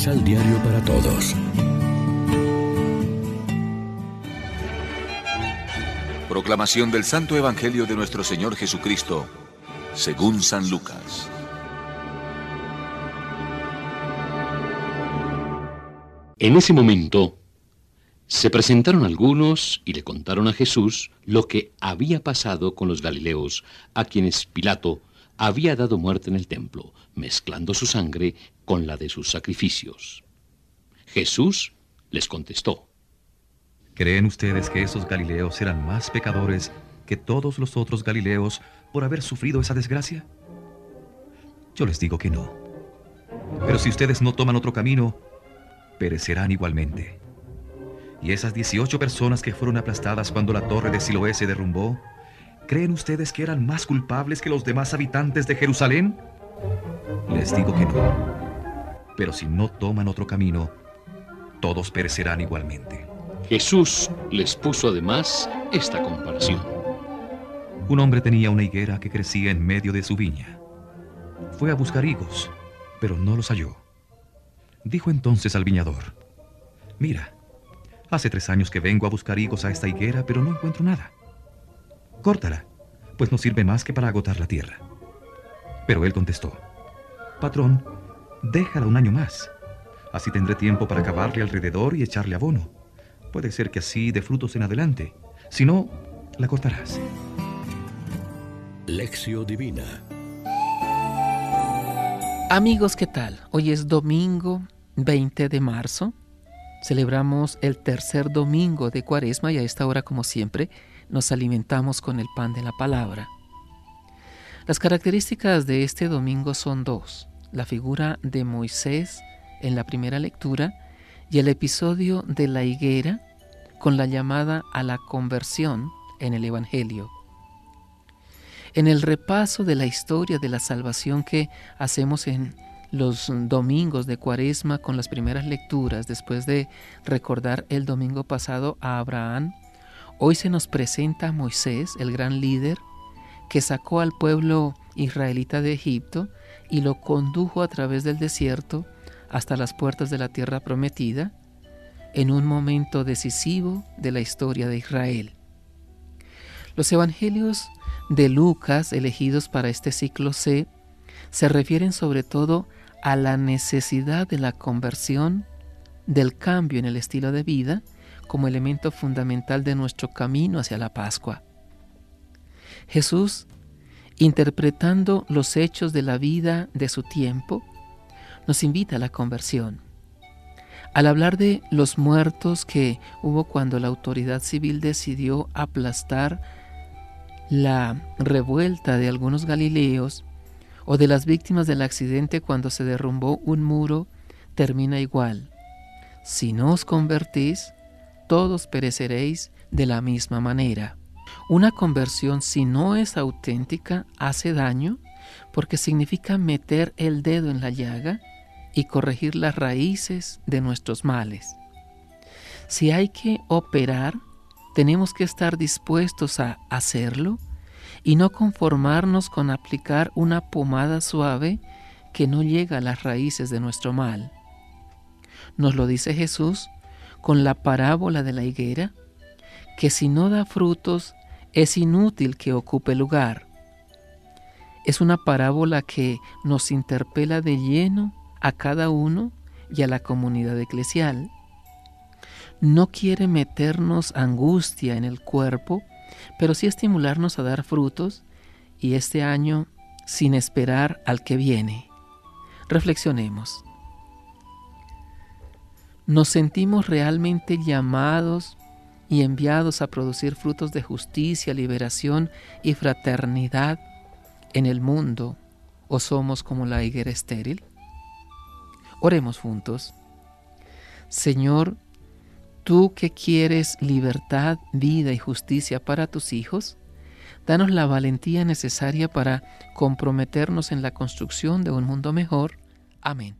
Misal Diario para Todos. Proclamación del Santo Evangelio de nuestro Señor Jesucristo, según San Lucas. En ese momento, se presentaron algunos y le contaron a Jesús lo que había pasado con los Galileos, a quienes Pilato había dado muerte en el templo, mezclando su sangre con la de sus sacrificios. Jesús les contestó. ¿Creen ustedes que esos Galileos eran más pecadores que todos los otros Galileos por haber sufrido esa desgracia? Yo les digo que no. Pero si ustedes no toman otro camino, perecerán igualmente. ¿Y esas 18 personas que fueron aplastadas cuando la torre de Siloé se derrumbó? ¿Creen ustedes que eran más culpables que los demás habitantes de Jerusalén? Les digo que no. Pero si no toman otro camino, todos perecerán igualmente. Jesús les puso además esta comparación. Un hombre tenía una higuera que crecía en medio de su viña. Fue a buscar higos, pero no los halló. Dijo entonces al viñador, Mira, Hace tres años que vengo a buscar higos a esta higuera, pero no encuentro nada. Córtala, pues no sirve más que para agotar la tierra. Pero él contestó, Patrón, déjala un año más. Así tendré tiempo para cavarle alrededor y echarle abono. Puede ser que así dé frutos en adelante. Si no, la cortarás. Lección Divina Amigos, ¿qué tal? Hoy es domingo 20 de marzo Celebramos el tercer domingo de Cuaresma y a esta hora, como siempre, nos alimentamos con el pan de la palabra. Las características de este domingo son dos, la figura de Moisés en la primera lectura y el episodio de la higuera con la llamada a la conversión en el Evangelio. En el repaso de la historia de la salvación que hacemos en los domingos de Cuaresma con las primeras lecturas, después de recordar el domingo pasado a Abraham, hoy se nos presenta a Moisés, el gran líder, que sacó al pueblo israelita de Egipto y lo condujo a través del desierto hasta las puertas de la tierra prometida, en un momento decisivo de la historia de Israel. Los evangelios de Lucas elegidos para este ciclo C se refieren sobre todo a la necesidad de la conversión, del cambio en el estilo de vida, como elemento fundamental de nuestro camino hacia la Pascua. Jesús, interpretando los hechos de la vida de su tiempo, nos invita a la conversión. Al hablar de los muertos que hubo cuando la autoridad civil decidió aplastar la revuelta de algunos galileos, o de las víctimas del accidente cuando se derrumbó un muro, termina igual. Si no os convertís, todos pereceréis de la misma manera. Una conversión, si no es auténtica, hace daño porque significa meter el dedo en la llaga y corregir las raíces de nuestros males. Si hay que operar, tenemos que estar dispuestos a hacerlo y no conformarnos con aplicar una pomada suave que no llega a las raíces de nuestro mal. Nos lo dice Jesús con la parábola de la higuera, que si no da frutos es inútil que ocupe lugar. Es una parábola que nos interpela de lleno a cada uno y a la comunidad eclesial. No quiere meternos angustia en el cuerpo, pero sí estimularnos a dar frutos y este año sin esperar al que viene. Reflexionemos. ¿Nos sentimos realmente llamados y enviados a producir frutos de justicia, liberación y fraternidad en el mundo o somos como la higuera estéril? Oremos juntos. Señor, Tú que quieres libertad, vida y justicia para tus hijos, danos la valentía necesaria para comprometernos en la construcción de un mundo mejor. Amén.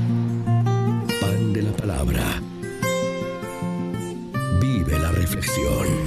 Pan